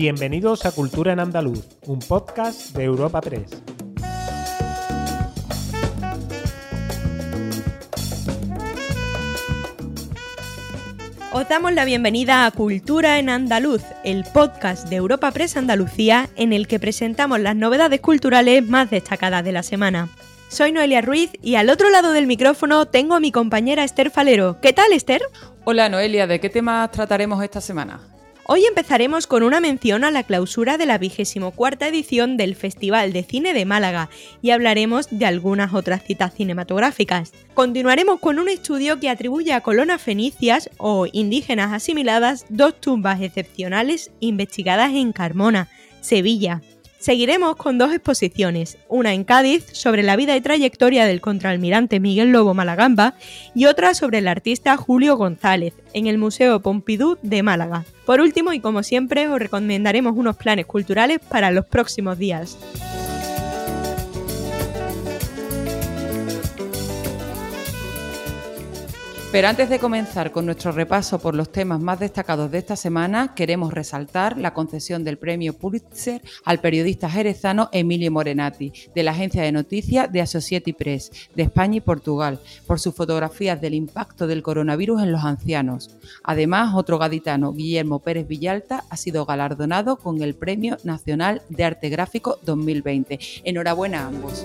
Bienvenidos a Cultura en Andaluz, un podcast de Europa Press. Os damos la bienvenida a Cultura en Andaluz, el podcast de Europa Press Andalucía en el que presentamos las novedades culturales más destacadas de la semana. Soy Noelia Ruiz y al otro lado del micrófono tengo a mi compañera Esther Falero. ¿Qué tal, Esther? Hola Noelia, ¿de qué temas trataremos esta semana? Hoy empezaremos con una mención a la clausura de la vigésimo cuarta edición del Festival de Cine de Málaga y hablaremos de algunas otras citas cinematográficas. Continuaremos con un estudio que atribuye a colonas fenicias o indígenas asimiladas dos tumbas excepcionales investigadas en Carmona, Sevilla. Seguiremos con dos exposiciones, una en Cádiz sobre la vida y trayectoria del contraalmirante Miguel Lobo Malagamba y otra sobre el artista Julio González en el Museo Pompidou de Málaga. Por último y como siempre os recomendaremos unos planes culturales para los próximos días. Pero antes de comenzar con nuestro repaso por los temas más destacados de esta semana, queremos resaltar la concesión del premio Pulitzer al periodista jerezano Emilio Morenati, de la agencia de noticias de Associated Press, de España y Portugal, por sus fotografías del impacto del coronavirus en los ancianos. Además, otro gaditano, Guillermo Pérez Villalta, ha sido galardonado con el Premio Nacional de Arte Gráfico 2020. Enhorabuena a ambos.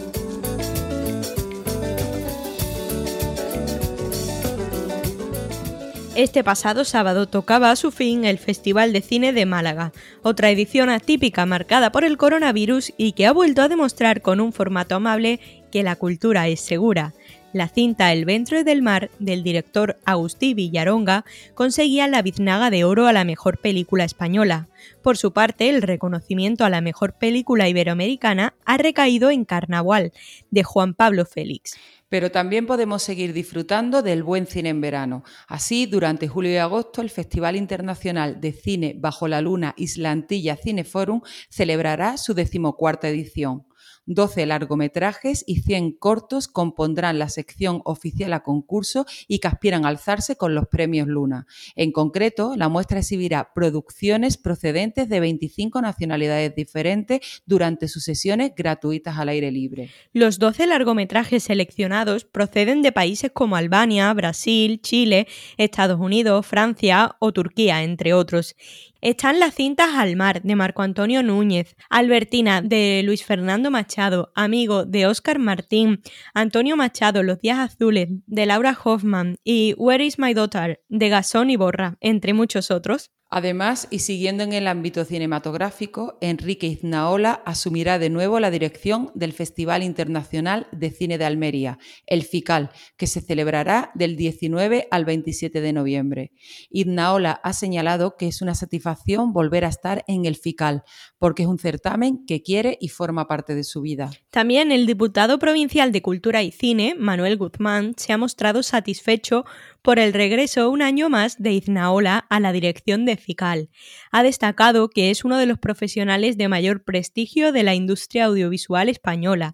Este pasado sábado tocaba a su fin el Festival de Cine de Málaga, otra edición atípica marcada por el coronavirus y que ha vuelto a demostrar con un formato amable que la cultura es segura. La cinta El ventre del mar del director Agustí Villaronga conseguía la biznaga de oro a la mejor película española. Por su parte, el reconocimiento a la mejor película iberoamericana ha recaído en Carnaval, de Juan Pablo Félix pero también podemos seguir disfrutando del buen cine en verano. Así, durante julio y agosto, el Festival Internacional de Cine Bajo la Luna Islantilla Cineforum celebrará su decimocuarta edición. 12 largometrajes y 100 cortos compondrán la sección oficial a concurso y que aspiran a alzarse con los premios Luna. En concreto, la muestra exhibirá producciones procedentes de 25 nacionalidades diferentes durante sus sesiones gratuitas al aire libre. Los 12 largometrajes seleccionados proceden de países como Albania, Brasil, Chile, Estados Unidos, Francia o Turquía, entre otros, están las cintas Al mar de Marco Antonio Núñez, Albertina de Luis Fernando Machado, Amigo de Óscar Martín, Antonio Machado, Los días azules de Laura Hoffman y Where is my daughter de Gasón y Borra, entre muchos otros. Además, y siguiendo en el ámbito cinematográfico, Enrique Iznaola asumirá de nuevo la dirección del Festival Internacional de Cine de Almería, el FICAL, que se celebrará del 19 al 27 de noviembre. Iznaola ha señalado que es una satisfacción volver a estar en el FICAL, porque es un certamen que quiere y forma parte de su vida. También el diputado provincial de Cultura y Cine, Manuel Guzmán, se ha mostrado satisfecho por el regreso un año más de Iznaola a la dirección de FICAL. Ha destacado que es uno de los profesionales de mayor prestigio de la industria audiovisual española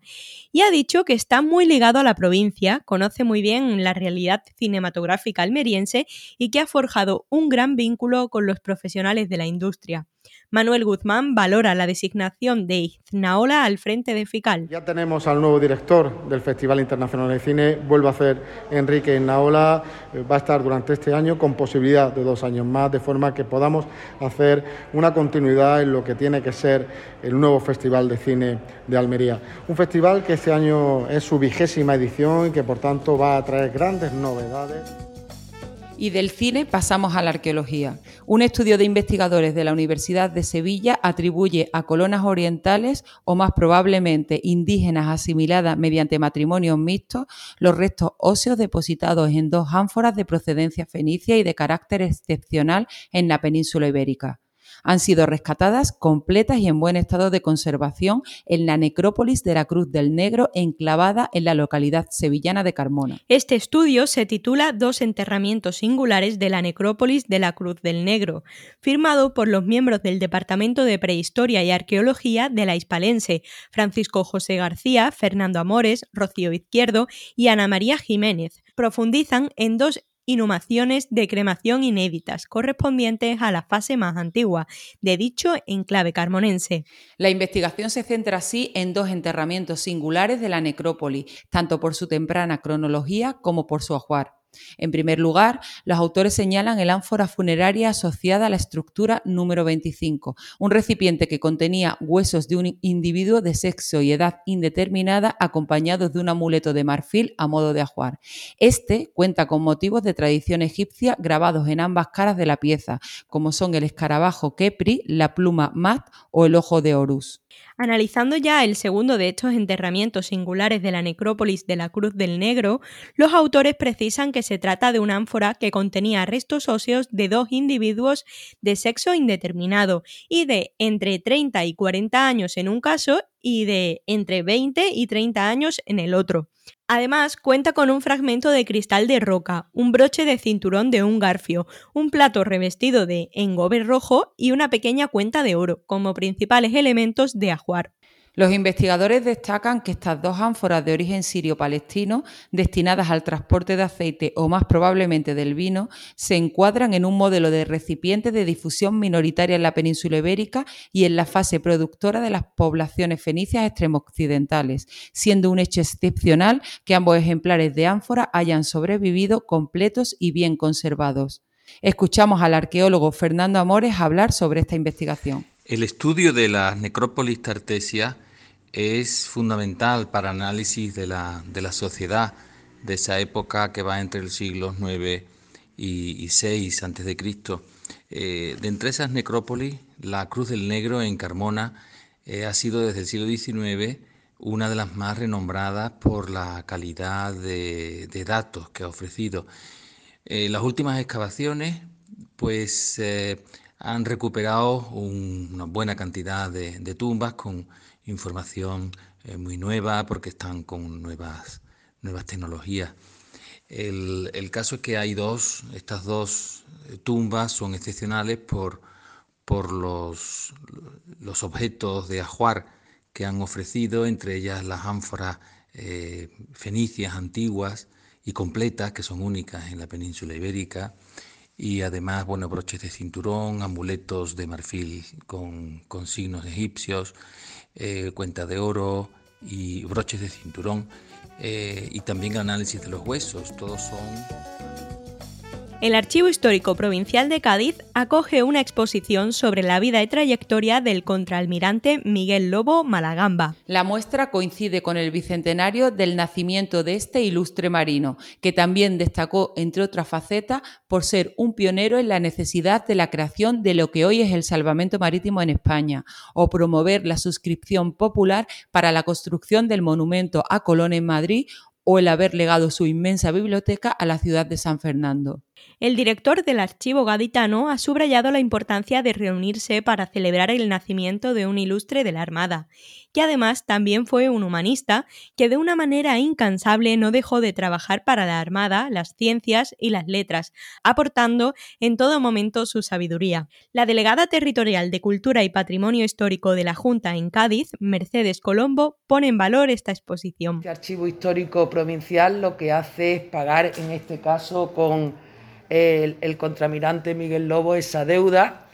y ha dicho que está muy ligado a la provincia, conoce muy bien la realidad cinematográfica almeriense y que ha forjado un gran vínculo con los profesionales de la industria. Manuel Guzmán valora la designación de Iznaola al frente de FICAL. Ya tenemos al nuevo director del Festival Internacional de Cine, vuelve a ser Enrique Iznaola, va a estar durante este año con posibilidad de dos años más, de forma que podamos hacer una continuidad en lo que tiene que ser el nuevo Festival de Cine de Almería. Un festival que este año es su vigésima edición y que por tanto va a traer grandes novedades. Y del cine pasamos a la arqueología. Un estudio de investigadores de la Universidad de Sevilla atribuye a colonas orientales, o más probablemente indígenas asimiladas mediante matrimonios mixtos, los restos óseos depositados en dos ánforas de procedencia fenicia y de carácter excepcional en la península ibérica han sido rescatadas completas y en buen estado de conservación en la necrópolis de la Cruz del Negro, enclavada en la localidad sevillana de Carmona. Este estudio se titula Dos enterramientos singulares de la necrópolis de la Cruz del Negro, firmado por los miembros del Departamento de Prehistoria y Arqueología de la Hispalense, Francisco José García, Fernando Amores, Rocío Izquierdo y Ana María Jiménez. Profundizan en dos inhumaciones de cremación inéditas correspondientes a la fase más antigua, de dicho enclave carmonense. La investigación se centra así en dos enterramientos singulares de la necrópolis, tanto por su temprana cronología como por su ajuar. En primer lugar, los autores señalan el ánfora funeraria asociada a la estructura número 25, un recipiente que contenía huesos de un individuo de sexo y edad indeterminada acompañados de un amuleto de marfil a modo de ajuar. Este cuenta con motivos de tradición egipcia grabados en ambas caras de la pieza, como son el escarabajo Kepri, la pluma Mat o el ojo de Horus. Analizando ya el segundo de estos enterramientos singulares de la necrópolis de la Cruz del Negro, los autores precisan que se trata de una ánfora que contenía restos óseos de dos individuos de sexo indeterminado y de entre 30 y 40 años en un caso y de entre 20 y 30 años en el otro. Además, cuenta con un fragmento de cristal de roca, un broche de cinturón de un garfio, un plato revestido de engobe rojo y una pequeña cuenta de oro, como principales elementos de ajuar. Los investigadores destacan que estas dos ánforas de origen sirio-palestino, destinadas al transporte de aceite o más probablemente del vino, se encuadran en un modelo de recipiente de difusión minoritaria en la península ibérica y en la fase productora de las poblaciones fenicias extremooccidentales, siendo un hecho excepcional que ambos ejemplares de ánfora hayan sobrevivido completos y bien conservados. Escuchamos al arqueólogo Fernando Amores hablar sobre esta investigación. El estudio de las necrópolis tartesias es fundamental para análisis de la, de la sociedad de esa época que va entre los siglos 9 y, 6 antes de Cristo. Eh, de entre esas necrópolis, la Cruz del Negro en Carmona eh, ha sido desde el siglo XIX una de las más renombradas por la calidad de, datos que ha ofrecido. Eh, las últimas excavaciones, pues han recuperado una buena cantidad de, tumbas con información eh, muy nueva porque están con nuevas, nuevas tecnologías. El, caso es que hay dos, estas dos eh, tumbas son excepcionales por, por los, los objetos de ajuar que han ofrecido, entre ellas las ánforas eh, fenicias antiguas y completas, que son únicas en la península ibérica, y además, bueno, broches de cinturón, amuletos de marfil con, signos egipcios, eh, cuenta de oro y broches de cinturón eh, y también análisis de los huesos, todos son el Archivo Histórico Provincial de Cádiz acoge una exposición sobre la vida y trayectoria del contraalmirante Miguel Lobo Malagamba. La muestra coincide con el bicentenario del nacimiento de este ilustre marino, que también destacó, entre otras facetas, por ser un pionero en la necesidad de la creación de lo que hoy es el salvamento marítimo en España, o promover la suscripción popular para la construcción del monumento a Colón en Madrid o el haber legado su inmensa biblioteca a la ciudad de San Fernando. El director del Archivo Gaditano ha subrayado la importancia de reunirse para celebrar el nacimiento de un ilustre de la Armada, que además también fue un humanista que de una manera incansable no dejó de trabajar para la Armada, las ciencias y las letras, aportando en todo momento su sabiduría. La delegada territorial de Cultura y Patrimonio Histórico de la Junta en Cádiz, Mercedes Colombo, pone en valor esta exposición. El Archivo Histórico Provincial lo que hace es pagar, en este caso, con el, contramirante Miguel Lobo esa deuda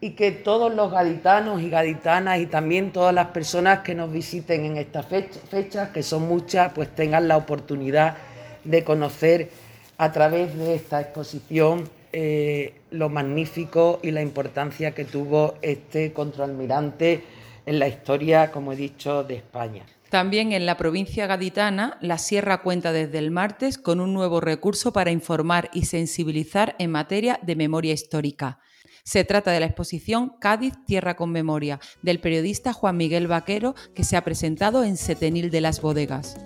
y que todos los gaditanos y gaditanas y también todas las personas que nos visiten en estas fechas, que son muchas, pues tengan la oportunidad de conocer a través de esta exposición eh, lo magnífico y la importancia que tuvo este contraalmirante en la historia, como he dicho, de España. También en la provincia gaditana, la Sierra cuenta desde el martes con un nuevo recurso para informar y sensibilizar en materia de memoria histórica. Se trata de la exposición Cádiz Tierra con Memoria, del periodista Juan Miguel Vaquero, que se ha presentado en Setenil de las Bodegas.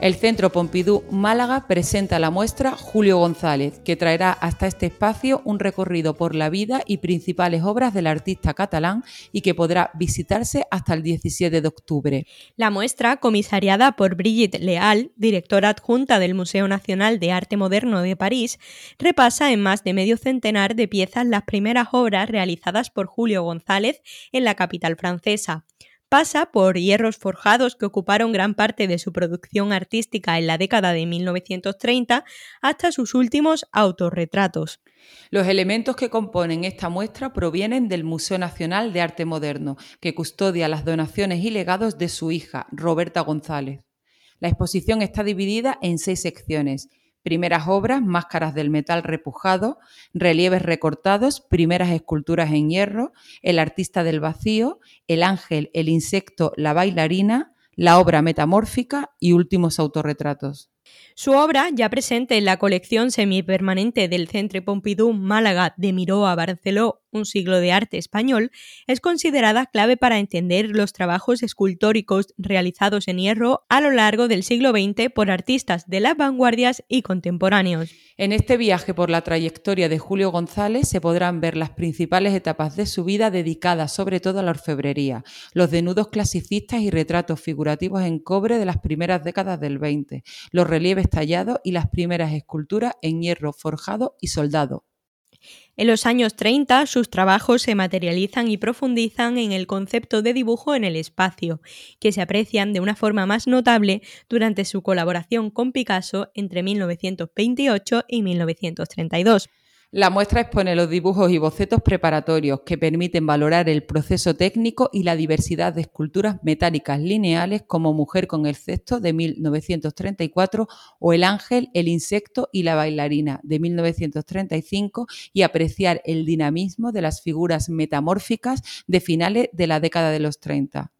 El Centro Pompidou Málaga presenta la muestra Julio González, que traerá hasta este espacio un recorrido por la vida y principales obras del artista catalán y que podrá visitarse hasta el 17 de octubre. La muestra, comisariada por Brigitte Leal, directora adjunta del Museo Nacional de Arte Moderno de París, repasa en más de medio centenar de piezas las primeras obras realizadas por Julio González en la capital francesa Pasa por hierros forjados que ocuparon gran parte de su producción artística en la década de 1930 hasta sus últimos autorretratos. Los elementos que componen esta muestra provienen del Museo Nacional de Arte Moderno, que custodia las donaciones y legados de su hija, Roberta González. La exposición está dividida en seis secciones. Primeras obras, máscaras del metal repujado, relieves recortados, primeras esculturas en hierro, el artista del vacío, el ángel, el insecto, la bailarina, la obra metamórfica y últimos autorretratos. Su obra, ya presente en la colección semipermanente del Centre Pompidou Málaga de Miró a Barceló, un siglo de arte español, es considerada clave para entender los trabajos escultóricos realizados en hierro a lo largo del siglo XX por artistas de las vanguardias y contemporáneos. En este viaje por la trayectoria de Julio González se podrán ver las principales etapas de su vida dedicadas sobre todo a la orfebrería, los denudos clasicistas y retratos figurativos en cobre de las primeras décadas del XX, los relieves tallados y las primeras esculturas en hierro forjado y soldado. En los años 30, sus trabajos se materializan y profundizan en el concepto de dibujo en el espacio, que se aprecian de una forma más notable durante su colaboración con Picasso entre 1928 y 1932. La muestra expone los dibujos y bocetos preparatorios que permiten valorar el proceso técnico y la diversidad de esculturas metálicas lineales como Mujer con el cesto de 1934 o El ángel, el insecto y la bailarina de 1935 y apreciar el dinamismo de las figuras metamórficas de finales de la década de los 30.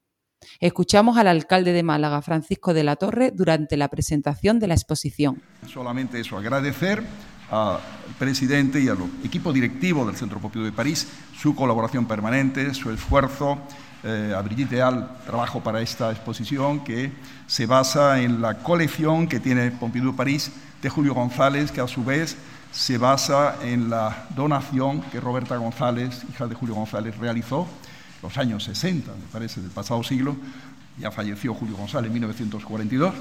Escuchamos al alcalde de Málaga, Francisco de la Torre, durante la presentación de la exposición. Solamente eso, agradecer al presidente y al equipo directivo del Centro Pompidou de París su colaboración permanente, su esfuerzo, eh, a Brigitte Al, trabajo para esta exposición que se basa en la colección que tiene Pompidou París de Julio González, que a su vez se basa en la donación que Roberta González, hija de Julio González, realizó en los años 60, me parece, del pasado siglo. Ya falleció Julio González en 1942.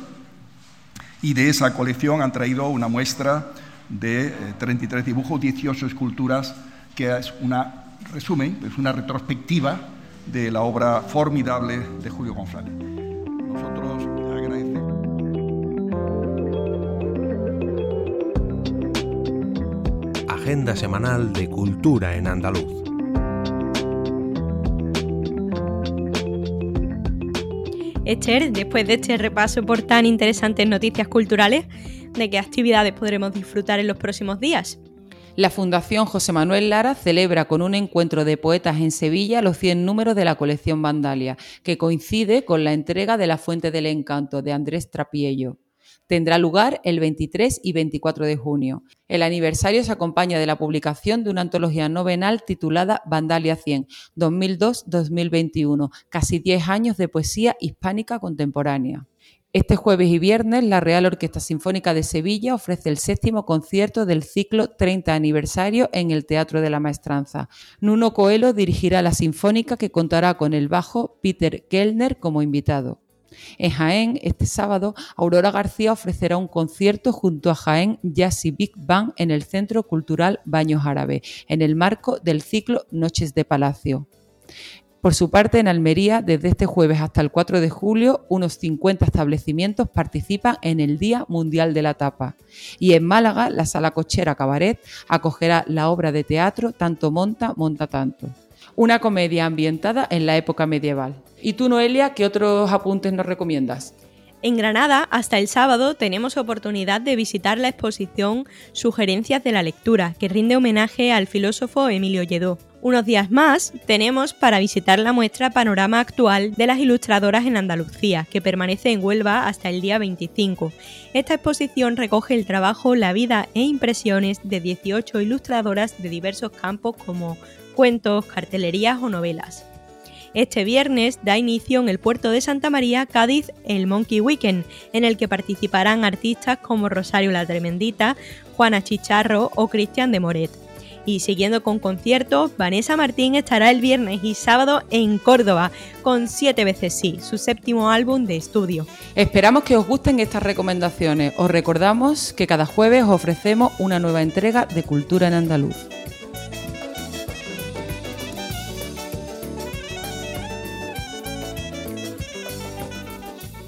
Y de esa colección han traído una muestra de 33 eh, dibujos, 18 esculturas, que es una resumen, es una retrospectiva de la obra formidable de Julio González. Nosotros agradecemos. Agenda semanal de Cultura en Andaluz. Esther, después de este repaso por tan interesantes noticias culturales, ¿de qué actividades podremos disfrutar en los próximos días? La Fundación José Manuel Lara celebra con un encuentro de poetas en Sevilla los 100 números de la colección Vandalia, que coincide con la entrega de La Fuente del Encanto de Andrés Trapiello tendrá lugar el 23 y 24 de junio. El aniversario se acompaña de la publicación de una antología novenal titulada Vandalia 100, 2002-2021, casi 10 años de poesía hispánica contemporánea. Este jueves y viernes, la Real Orquesta Sinfónica de Sevilla ofrece el séptimo concierto del ciclo 30 aniversario en el Teatro de la Maestranza. Nuno Coelho dirigirá la sinfónica que contará con el bajo Peter Kellner como invitado. En Jaén, este sábado, Aurora García ofrecerá un concierto junto a Jaén Jazzy Big Bang en el Centro Cultural Baños Árabe, en el marco del ciclo Noches de Palacio. Por su parte, en Almería, desde este jueves hasta el 4 de julio, unos 50 establecimientos participan en el Día Mundial de la Tapa. Y en Málaga, la Sala Cochera Cabaret acogerá la obra de teatro Tanto Monta, Monta Tanto una comedia ambientada en la época medieval. ¿Y tú, Noelia, qué otros apuntes nos recomiendas? En Granada, hasta el sábado, tenemos oportunidad de visitar la exposición Sugerencias de la Lectura, que rinde homenaje al filósofo Emilio Lledó. Unos días más tenemos para visitar la muestra Panorama Actual de las Ilustradoras en Andalucía, que permanece en Huelva hasta el día 25. Esta exposición recoge el trabajo, la vida e impresiones de 18 ilustradoras de diversos campos como cuentos, cartelerías o novelas. Este viernes da inicio en el puerto de Santa María, Cádiz, el Monkey Weekend, en el que participarán artistas como Rosario la Tremendita, Juana Chicharro o Cristian de Moret. Y siguiendo con conciertos, Vanessa Martín estará el viernes y sábado en Córdoba con Siete veces sí, su séptimo álbum de estudio. Esperamos que os gusten estas recomendaciones. Os recordamos que cada jueves ofrecemos una nueva entrega de Cultura en Andaluz.